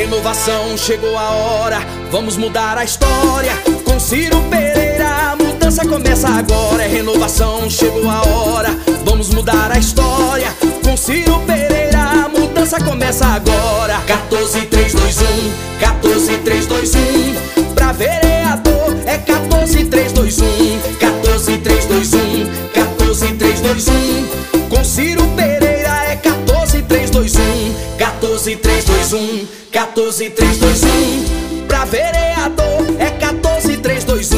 renovação, chegou a hora, vamos mudar a história. Com Ciro Pereira, a mudança começa agora. É renovação, chegou a hora, vamos mudar a história. Com Ciro Pereira, a mudança começa agora. 14, 3, 2, 1, 14, 3, 2, 1. Pra vereador é 14, 3, 2, 1. 14, 3, 2, 1, 14, 3, 2, 1. Com Ciro Pereira é 14, 3, 2, 1. 14, 3, 2, 1. 14, 3, 2, 1. Pra vereador é 14, 3, 2, 1.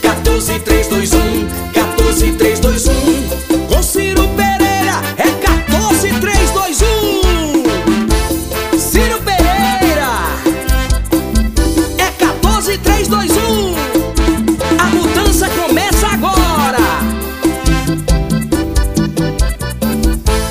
14, 3, 2, 1. 14, 3, 2, 1. Com Ciro Pereira é 14, 3, 2, 1. Ciro Pereira é 14, 3, 2, 1. A mudança começa agora.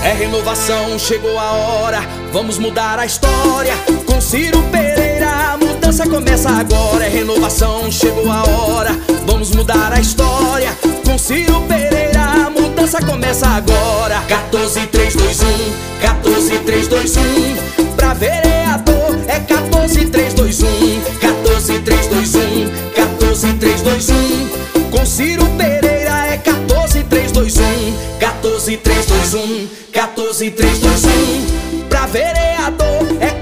É renovação, chegou a hora, vamos mudar a história. Com Ciro Pereira, a mudança começa agora. É renovação, chegou a hora, vamos mudar a história. Com Ciro Pereira, a mudança começa agora. 14, 3, 2, 1, 14, 3, 2, 1. Pra vereador é 14, 3, 2, 1. 14, 3, 2, 1. 14, 3, 2, 1. Com Ciro Pereira é 14, 3, 2, 1. 14, 3, 2, 1. 14, 3, 2, 1. Pra vereador é